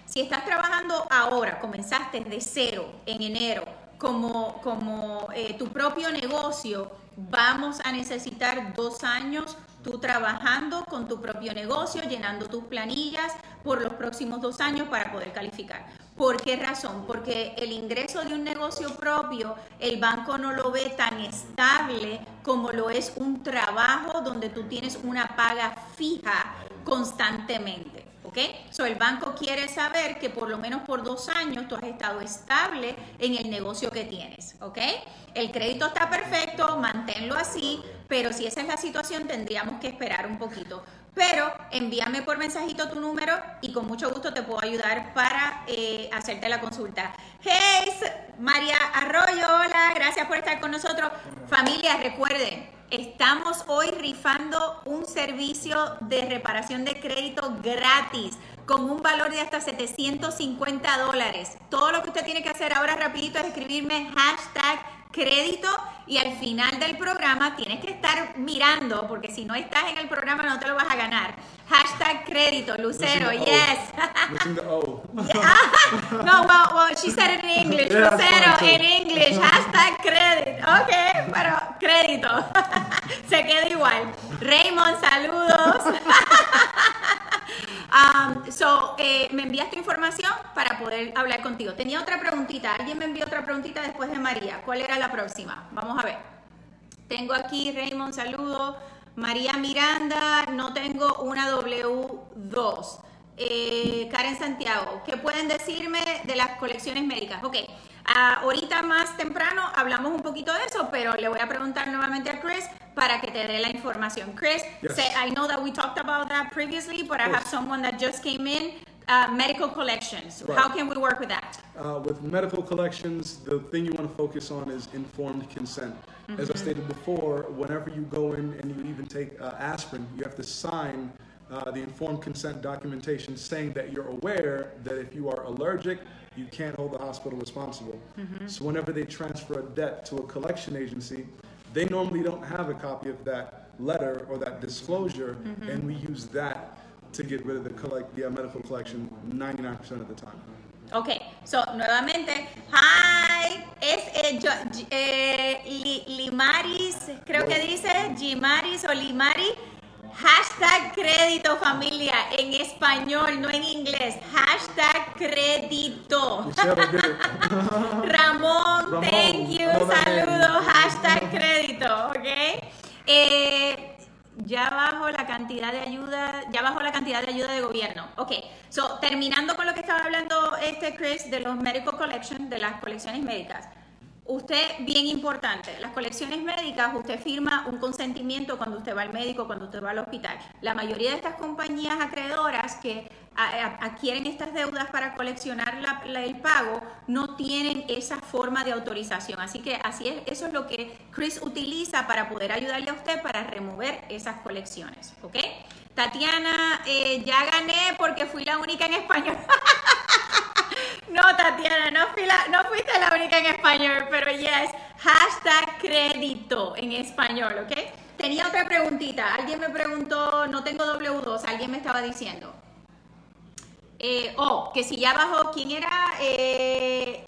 Si estás trabajando ahora, comenzaste de cero en enero como, como eh, tu propio negocio, vamos a necesitar dos años tú trabajando con tu propio negocio, llenando tus planillas por los próximos dos años para poder calificar. ¿Por qué razón? Porque el ingreso de un negocio propio, el banco no lo ve tan estable como lo es un trabajo donde tú tienes una paga fija constantemente. ¿Ok? So, el banco quiere saber que por lo menos por dos años tú has estado estable en el negocio que tienes. ¿Ok? El crédito está perfecto, manténlo así, pero si esa es la situación tendríamos que esperar un poquito. Pero envíame por mensajito tu número y con mucho gusto te puedo ayudar para eh, hacerte la consulta. Hey, María Arroyo, hola, gracias por estar con nosotros. Familia, recuerden, estamos hoy rifando un servicio de reparación de crédito gratis con un valor de hasta 750 dólares. Todo lo que usted tiene que hacer ahora rapidito es escribirme hashtag crédito y al final del programa tienes que estar mirando, porque si no estás en el programa no te lo vas a ganar. Hashtag crédito, Lucero, yes. no, well, well, she said it in English, Lucero, en English, hashtag crédito. Ok, pero crédito. Se queda igual. Raymond, saludos. Um, so, eh, me envías tu información para poder hablar contigo. Tenía otra preguntita. Alguien me envió otra preguntita después de María. ¿Cuál era la próxima? Vamos a ver. Tengo aquí Raymond, saludo. María Miranda, no tengo una W2. Eh, Karen Santiago, ¿qué pueden decirme de las colecciones médicas? Ok, Ah, ahorita más temprano hablamos un poquito de eso, pero le voy a preguntar nuevamente a Chris para que te dé la información. Chris, say, I know that we talked about that previously, but I have someone that just came in. Uh, medical collections. Right. How can we work with that?
Uh, with medical collections, the thing you want to focus on is informed consent. Mm-hmm. As I stated before, whenever you go in and you even take uh, aspirin, you have to sign uh, the informed consent documentation saying that you're aware that if you are allergic you can't hold the hospital responsible. Mm-hmm. So whenever they transfer a debt to a collection agency, they normally don't have a copy of that letter or that disclosure, mm-hmm. and we use that to get rid of the collect the medical collection 99% of the time.
Ok, so nuevamente, hi, es eh, yo, eh, Limaris, creo que dice Gimaris o Limari Hashtag crédito familia en español, no en inglés. Hashtag crédito. Ramón, thank you, saludos. Hashtag crédito, ¿ok? Eh, ya bajo la cantidad de ayuda, ya bajo la cantidad de ayuda de gobierno. Ok, so terminando con lo que estaba hablando este Chris de los medical collections, de las colecciones médicas. Usted, bien importante, las colecciones médicas, usted firma un consentimiento cuando usted va al médico, cuando usted va al hospital. La mayoría de estas compañías acreedoras que adquieren estas deudas para coleccionar el pago no tienen esa forma de autorización. Así que así es, eso es lo que Chris utiliza para poder ayudarle a usted para remover esas colecciones. ¿Ok? Tatiana, eh, ya gané porque fui la única en español. No, Tatiana, no, fuiste la única en español, pero yes. Hashtag crédito en español, ¿ok? Tenía otra preguntita. Alguien me preguntó, no tengo W2, alguien me estaba diciendo. Eh, oh, que si ya bajó, ¿quién era? Eh,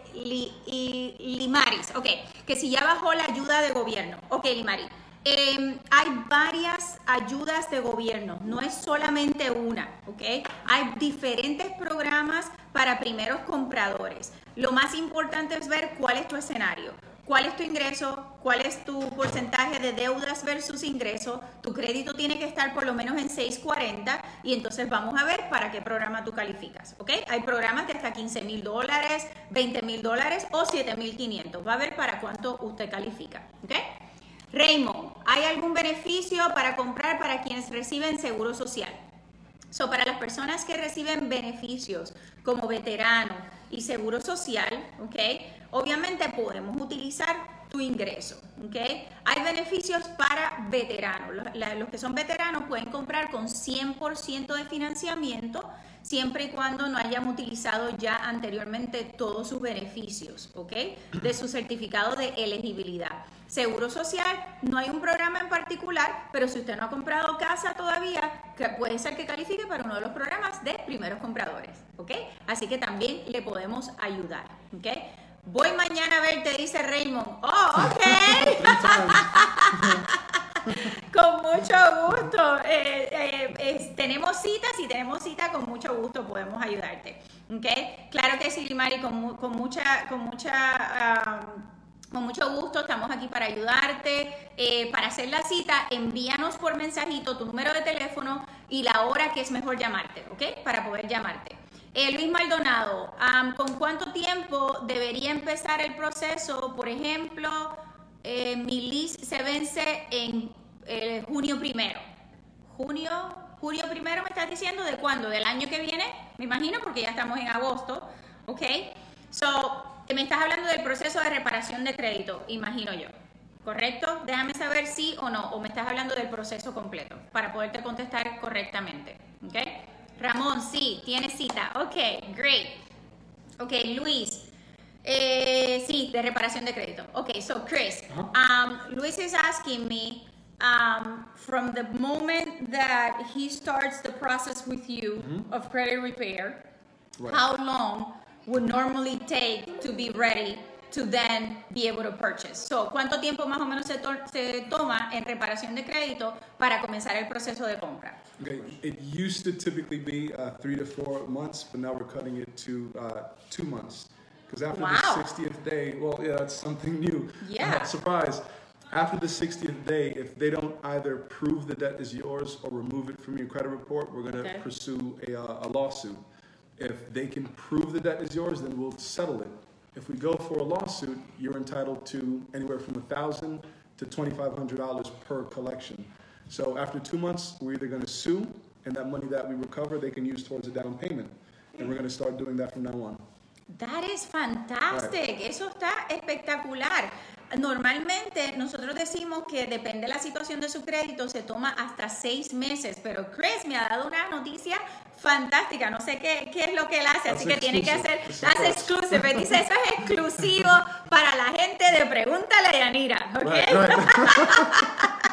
Limaris, ok, que si ya bajó la ayuda de gobierno. Ok, Limaris. Em, hay varias ayudas de gobierno, no es solamente una, ¿ok? Hay diferentes programas para primeros compradores. Lo más importante es ver cuál es tu escenario cuál es tu ingreso, cuál es tu porcentaje de deudas versus ingreso. Tu crédito tiene que estar por lo menos en 640 y entonces vamos a ver para qué programa tú calificas. ¿ok? Hay programas de hasta 15 mil dólares, 20 mil dólares o 7 mil 500. Va a ver para cuánto usted califica. ¿ok? Raymond, ¿hay algún beneficio para comprar para quienes reciben seguro social? So, para las personas que reciben beneficios como veterano y seguro social, ¿ok? Obviamente podemos utilizar tu ingreso, ¿ok? Hay beneficios para veteranos. Los, que son veteranos pueden comprar con 100% de financiamiento siempre y cuando no hayan utilizado ya anteriormente todos sus beneficios, ¿ok? De su certificado de elegibilidad. Seguro social, no hay un programa en particular, pero si usted no ha comprado casa todavía, puede ser que califique para uno de los programas de primeros compradores, ¿ok? Así que también le podemos ayudar, ¿ok? Voy mañana a verte, dice Raymond. Oh, ok. con mucho gusto. Eh, eh, tenemos citas y tenemos cita con mucho gusto podemos ayudarte. ¿okay? Claro que sí, Limari, con, con mucha, con mucha con mucho gusto, estamos aquí para ayudarte. Eh, para hacer la cita, envíanos por mensajito tu número de teléfono y la hora que es mejor llamarte, ¿ok? Para poder llamarte. Eh, Luis Maldonado, ¿con cuánto tiempo debería empezar el proceso? Por ejemplo, eh, mi list se vence en junio primero. Junio, junio primero me estás diciendo de cuándo, del año que viene, me imagino, porque ya estamos en agosto, ¿ok? So, me estás hablando del proceso de reparación de crédito, imagino yo. ¿Correcto? Déjame saber sí o no, o me estás hablando del proceso completo para poderte contestar correctamente. ¿Ok? Ramón, sí, tiene cita. Ok, great. Ok, Luis. Eh, sí, de reparación de crédito. Ok, so Chris, um, Luis is asking me um, from the moment that he starts the process with you mm-hmm. of credit repair, how long would normally take to be ready to then be able to purchase. So, ¿cuánto tiempo más o menos se, to se, toma en reparación de crédito para comenzar el proceso de compra?
Okay. It used to typically be uh, three to four months, but now we're cutting it to uh, two months. Because after wow. the 60th day, well, yeah, that's something new.
Yeah.
Uh, surprise. After the 60th day, if they don't either prove the debt is yours or remove it from your credit report, we're going to okay. pursue a, uh, a lawsuit. If they can prove the debt is yours, then we'll settle it. If we go for a lawsuit, you're entitled to anywhere from 1,000 to $2,500 per collection. So after two months, we're either going to sue, and that money that we recover, they can use towards a down payment. And we're going to start doing that from now on.
That is fantastic. Right. Eso está espectacular. Normalmente nosotros decimos que depende de la situación de su crédito, se toma hasta seis meses, pero Chris me ha dado una noticia fantástica, no sé qué, qué es lo que él hace, así que tiene que hacer, hace exclusive, dice eso es exclusivo para la gente de Pregúntale a Yanira, ¿ok?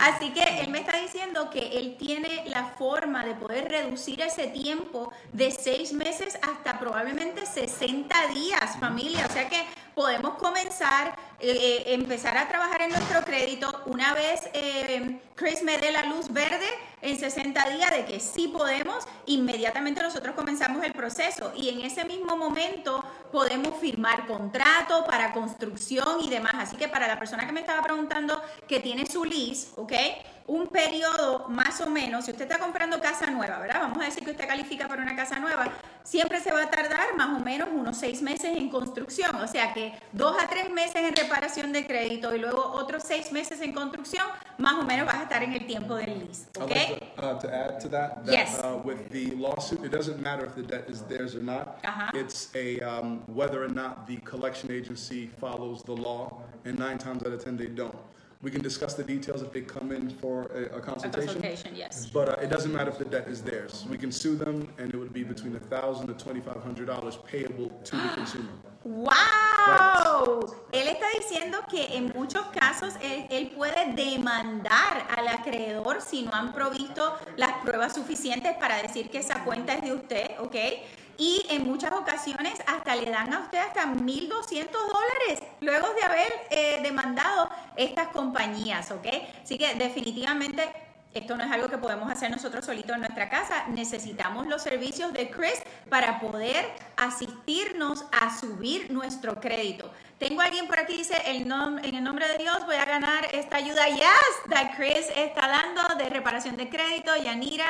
Así que él me está diciendo que él tiene la forma de poder reducir ese tiempo de seis meses hasta probablemente 60 días, familia. O sea que podemos comenzar, eh, eh, empezar a trabajar en nuestro crédito una vez eh, Chris me dé la luz verde en 60 días de que sí podemos, inmediatamente nosotros comenzamos el proceso y en ese mismo momento podemos firmar contrato para construcción y demás. Así que para la persona que me estaba preguntando que tiene su lease, ¿ok? Un periodo más o menos, si usted está comprando casa nueva, ¿verdad? Vamos a decir que usted califica para una casa nueva, siempre se va a tardar más o menos unos seis meses en construcción, o sea que dos a tres meses en reparación de crédito y luego otros seis meses en construcción, más o menos vas a estar en el tiempo del lease. Okay?
Like to, uh, to, add to that, that yes. uh, with the lawsuit, it doesn't matter if the debt is theirs or not. Uh -huh. It's a um, whether or not the collection agency follows the law, and nine times out of ten they don't. We can discuss the details if they come in for a, a consultation.
A consultation, yes.
But uh, it doesn't matter if the debt is theirs. We can sue them, and it would be between a thousand to twenty five hundred dollars payable to the consumer.
¡Wow! Él está diciendo que en muchos casos él, él puede demandar al acreedor si no han provisto las pruebas suficientes para decir que esa cuenta es de usted, ¿ok? Y en muchas ocasiones hasta le dan a usted hasta 1.200 dólares luego de haber eh, demandado estas compañías, ¿ok? Así que definitivamente esto no es algo que podemos hacer nosotros solitos en nuestra casa. Necesitamos los servicios de Chris para poder asistirnos a subir nuestro crédito. Tengo alguien por aquí dice, el nom- en el nombre de Dios voy a ganar esta ayuda. Yes, that Chris está dando de reparación de crédito. Yanira,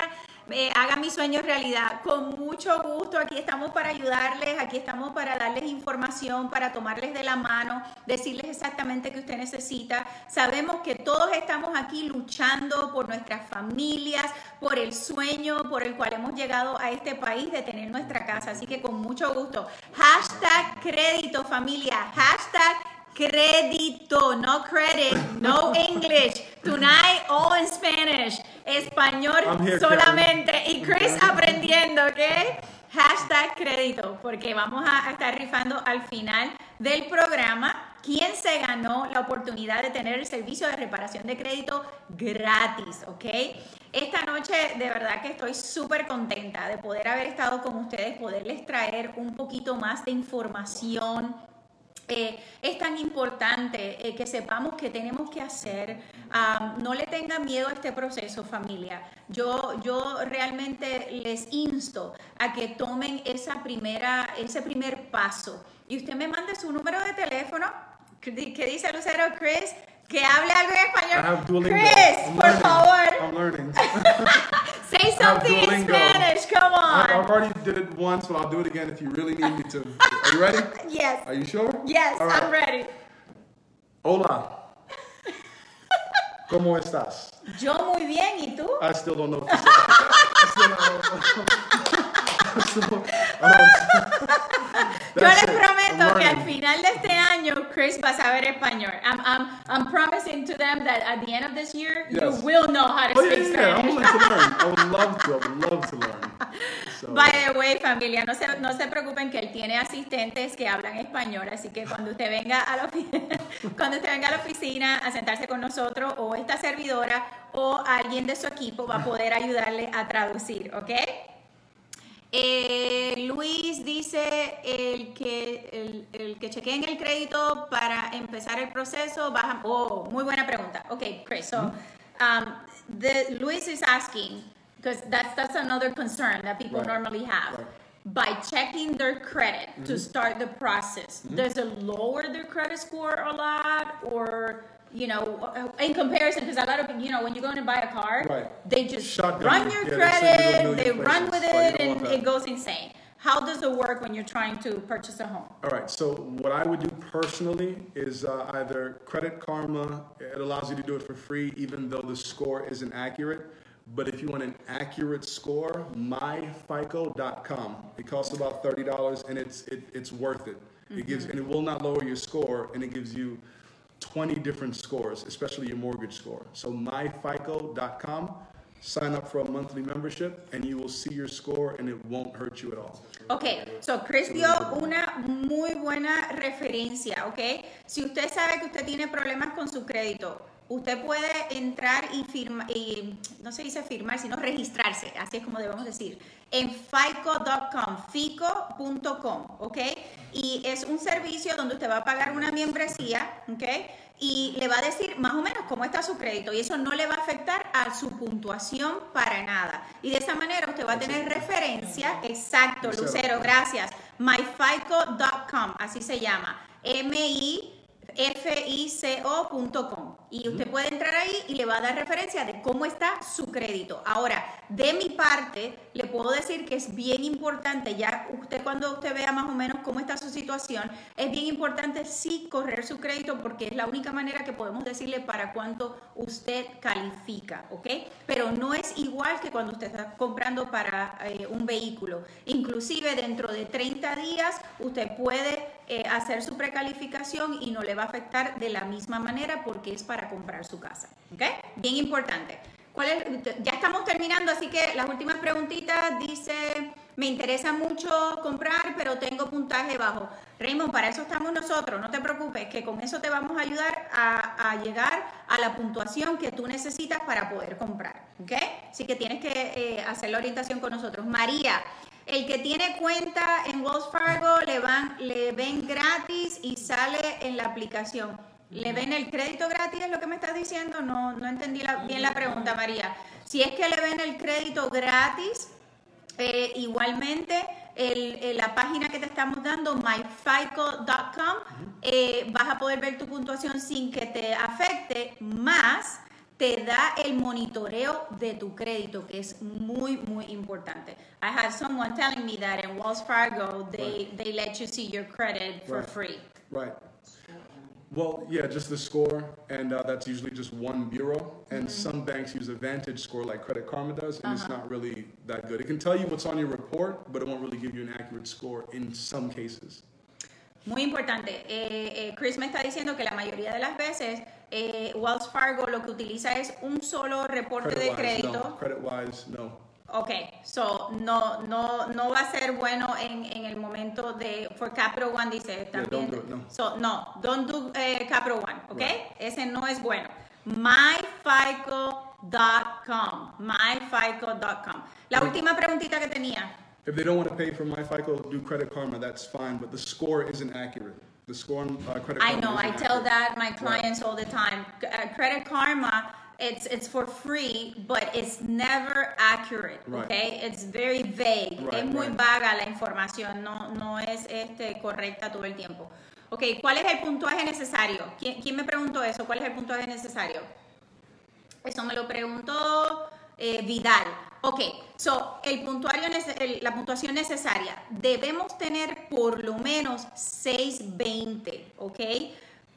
eh, haga mi sueño realidad. Con mucho gusto, aquí estamos para ayudarles, aquí estamos para darles información, para tomarles de la mano, decirles exactamente qué usted necesita. Sabemos que todos estamos aquí luchando por nuestras familias, por el sueño por el cual hemos llegado a este país de tener nuestra casa. Así que con mucho gusto. Hashtag crédito familia. Hashtag crédito, no credit, no English. Tonight, all in Spanish. Español
here,
solamente. Y Chris aprendiendo, ¿ok? Hashtag crédito, porque vamos a estar rifando al final del programa quién se ganó la oportunidad de tener el servicio de reparación de crédito gratis, ¿ok? Esta noche de verdad que estoy súper contenta de poder haber estado con ustedes, poderles traer un poquito más de información, eh, es tan importante eh, que sepamos qué tenemos que hacer. Am, no le tengan miedo a este proceso, familia. Yo, yo realmente les insto a que tomen esa primera, ese primer paso. Y usted me mande su número de teléfono, que dice Lucero Chris, que hable algo en
I have
español. Chris,
I'm
por
learning.
favor,
I'm learning.
say something in Spanish. Come
I- I've already did it once, but I'll do it again if you really need me to. Are you ready?
Yes,
Are you sure?
yes,
right.
I'm ready.
Hola. ¿Cómo estás?
Yo muy bien, ¿y tú?
I still don't know what to say. I still don't- I still don't- I don't-
Yo
That's I'm
que al final de este año Chris va a saber español. I'm, I'm, I'm promising to them that at the end of this year
Yes.
you will know how to
Oh
speak
yeah, yeah.
Spanish.
willing to learn. I would love to. I would love to learn. So,
By the way, familia, no se, no se preocupen que él tiene asistentes que hablan español, así que cuando usted venga a la oficina, cuando usted venga a la oficina a sentarse con nosotros o esta servidora o alguien de su equipo va a poder ayudarle a traducir, ¿ok? Eh, Luis dice el que el, el que chequeen el crédito para empezar el proceso baja. Oh, muy buena pregunta. Okay, Chris. So, um, the Luis is asking because that's that's another concern that people
Right.
normally have.
Right.
By checking their credit to start the process, does it lower their credit score a lot, or you know, in comparison? Because a lot of you know, when you go in and buy a car,
Right.
they just
Shotgun.
run your
they you
credit, they run with it, and it goes insane. How does it work when you're trying to purchase a home?
All right. So what I would do personally is uh, either Credit Karma. It allows you to do it for free, even though the score isn't accurate. But if you want an accurate score, myfico.com. It costs about thirty dollars, and it's it, it's worth it. It gives and it will not lower your score, and it gives you twenty different scores, especially your mortgage score. So myfico.com. Sign up for a monthly membership, and you will see your score, and it won't hurt you at all.
Ok, so Chris dio una muy buena referencia, ok. Si usted sabe que usted tiene problemas con su crédito, usted puede entrar y firmar, no se dice firmar, sino registrarse, así es como debemos decir, en fico.com, fico.com, ok. Y es un servicio donde usted va a pagar una membresía, ok. Y le va a decir más o menos cómo está su crédito y eso no le va a afectar a su puntuación para nada. Y de esa manera usted va a tener referencia, exacto,
Lucero.
Lucero, gracias, myfico.com, así se llama, M-I-F-I-C-O.com. Y usted puede entrar ahí y le va a dar referencia de cómo está su crédito. Ahora, de mi parte, le puedo decir que es bien importante, ya usted cuando usted vea más o menos cómo está su situación, es bien importante sí correr su crédito porque es la única manera que podemos decirle para cuánto usted califica, ¿ok? Pero no es igual que cuando usted está comprando para eh, un vehículo. Inclusive dentro de 30 días usted puede eh, hacer su precalificación y no le va a afectar de la misma manera porque es para comprar su casa, ¿ok? Bien importante. ¿Cuál es? Ya estamos terminando, así que las últimas preguntitas dice, me interesa mucho comprar, pero tengo puntaje bajo. Raymond, para eso estamos nosotros, no te preocupes, que con eso te vamos a ayudar a, llegar a la puntuación que tú necesitas para poder comprar, ¿ok? Así que tienes que eh, hacer la orientación con nosotros. María, el que tiene cuenta en Wells Fargo le, van, le ven gratis y sale en la aplicación. ¿Le ven el crédito gratis? ¿Es lo que me estás diciendo? No, no entendí bien la pregunta, María. Si es que le ven el crédito gratis, eh, igualmente el, la página que te estamos dando, myfico.com, eh, vas a poder ver tu puntuación sin que te afecte, más te da el monitoreo de tu crédito, que es muy, muy importante. I had someone telling me that in Wells Fargo, they, right. they let you see your credit for
right.
free.
Right. Well, yeah, just the score, and uh, that's usually just one bureau. And mm-hmm. some banks use a Vantage score like Credit Karma does, and uh-huh. it's not really that good. It can tell you what's on your report, but it won't really give you an accurate score in some cases.
Muy importante. Eh, eh, Chris me está diciendo que la mayoría de las veces eh, Wells Fargo lo que utiliza es un solo reporte
credit
de crédito.
No. Credit wise, no.
Ok, so no, no, no va a ser bueno en, en el momento de, for Capital One dice también.
Yeah, don't do it, no.
So, no, don't do eh, Capital One, ok? Right. Ese no es bueno. myfico.com, myfico.com. La última preguntita que tenía.
If they don't want to pay for MyFICO, do Credit Karma, that's fine, but the score isn't accurate. The score on uh, Credit Karma
I know, I tell
accurate.
that my clients right. all the time. Uh, Credit Karma it's it's for free, but it's never accurate, right. okay? It's very vague. Right, es muy right. vaga la información, no no es este correcta todo el tiempo. Ok, ¿cuál es el puntuaje necesario? ¿Quién, ¿Quién, me preguntó eso? ¿Cuál es el puntuaje necesario? Eso me lo preguntó eh, Vidal. Ok, so, el puntuario, el, la puntuación necesaria, debemos tener por lo menos 620, ¿ok?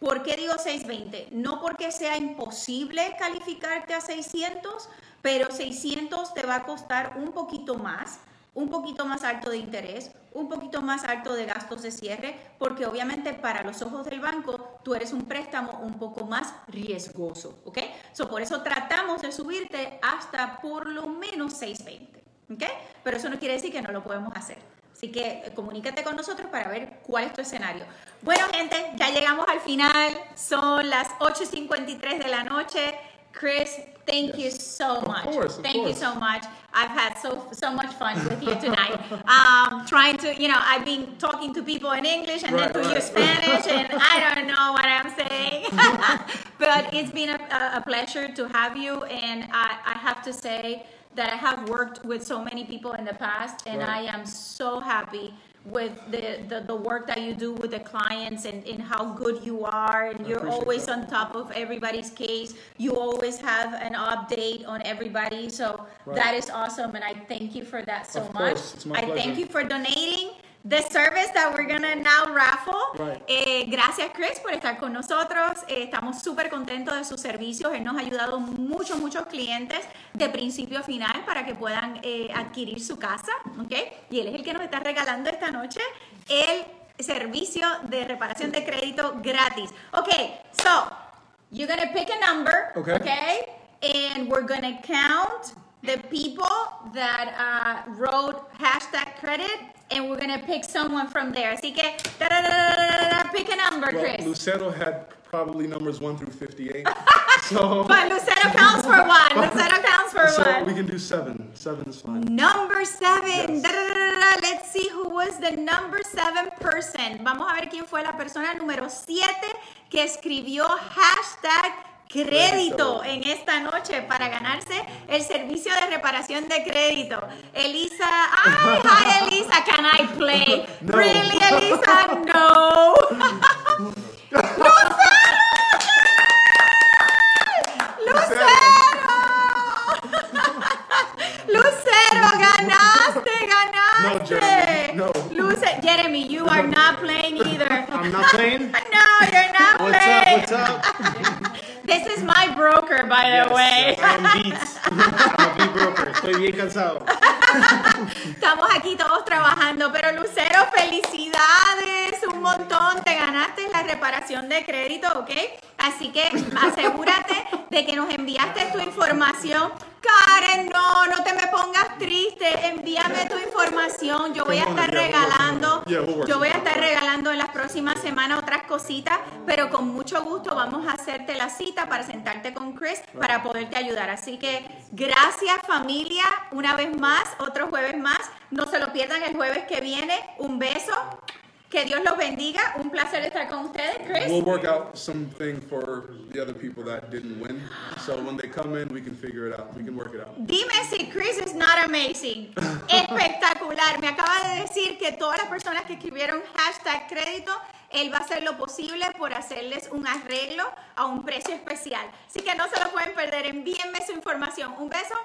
¿Por qué digo 620? No porque sea imposible calificarte a 600, pero 600 te va a costar un poquito más, un poquito más alto de interés, un poquito más alto de gastos de cierre, porque obviamente para los ojos del banco tú eres un préstamo un poco más riesgoso, ¿ok? So, por eso tratamos de subirte hasta por lo menos 620, ¿ok? Pero eso no quiere decir que no lo podemos hacer. Así que comunícate con nosotros para ver cuál es tu escenario. Bueno, gente, ya llegamos al final. Son las 8.53 de la noche. Chris, thank you so much.
Of course, of
thank
course.
you so much. I've had so so much fun with you tonight. Um, trying to, you know, I've been talking to people in English and
right,
then to
right.
you Spanish, and I don't know what I'm saying. but it's been a, a, pleasure to have you, and I, I have to say that I have worked with so many people in the past, and right. I am so happy with the, the, the, work that you do with the clients and, and how good you are and you're always that. on top of everybody's case you always have an update on everybody so right. that is awesome and i thank you for that so
of
much
i
pleasure. thank you for donating the service that we're gonna now raffle.
Right.
Eh, gracias Chris por estar con nosotros. Eh, estamos súper contentos de sus servicios. Él nos ha ayudado muchos, muchos clientes de principio a final para que puedan eh, adquirir su casa. ¿okay? Y él es el que nos está regalando esta noche el servicio de reparación de crédito gratis. Ok, so you're gonna pick a number.
Okay.
okay? And we're gonna count the people that uh, wrote hashtag credit and we're gonna pick someone from there. Así que, da, da, da, pick a number,
well,
Chris.
Lucero had probably numbers 1 through 58. so
But Lucero counts for one. Lucero counts for
so
one.
we can do 7. 7 is fine.
Number 7.
Yes.
Let's see who was the number 7 person. Vamos a ver quién fue la persona número siete que escribió hashtag crédito en esta noche para ganarse el servicio de reparación de crédito. Elisa, ay, hi Elisa, can I play?
No.
Really, Elisa? No. Lucero. Lucero. Lucero, ganaste, ganaste.
No, Jeremy, no.
Jeremy, you are not playing either.
I'm not playing?
No, you're not
What's
playing.
up? What's up?
Is my broker, by
Yes,
the way.
yes, I am Beats. I'm a beat broker. Estoy bien cansado.
Estamos aquí todos trabajando, pero Lucero, felicidades, un montón, te ganaste la reparación de crédito, ¿ok? Así que asegúrate de que nos enviaste tu información Karen, no, no te me pongas triste. Envíame tu información. Yo voy a estar regalando, yo voy a estar regalando en las próximas semanas otras cositas, pero con mucho gusto vamos a hacerte la cita para sentarte con Chris para poderte ayudar. Así que gracias familia, una vez más, otro jueves más. No se lo pierdan el jueves que viene. Un beso. Que Dios los bendiga. Un placer estar con ustedes, Chris.
We'll work out something for the other people that didn't win. So when they come in, we can figure it out. We can work it out.
Dime si Chris is not amazing. Espectacular. Me acaba de decir que todas las personas que escribieron hashtag crédito, él va a hacer lo posible por hacerles un arreglo a un precio especial. Así que no se lo pueden perder. Envíenme su información. Un beso.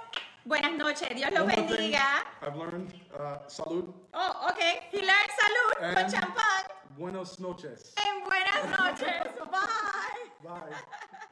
Buenas noches. Dios los bendiga.
I've learned, uh, salud
Oh, ok. He learned salud con champán.
buenos noches.
En buenas noches. Bye.
Bye.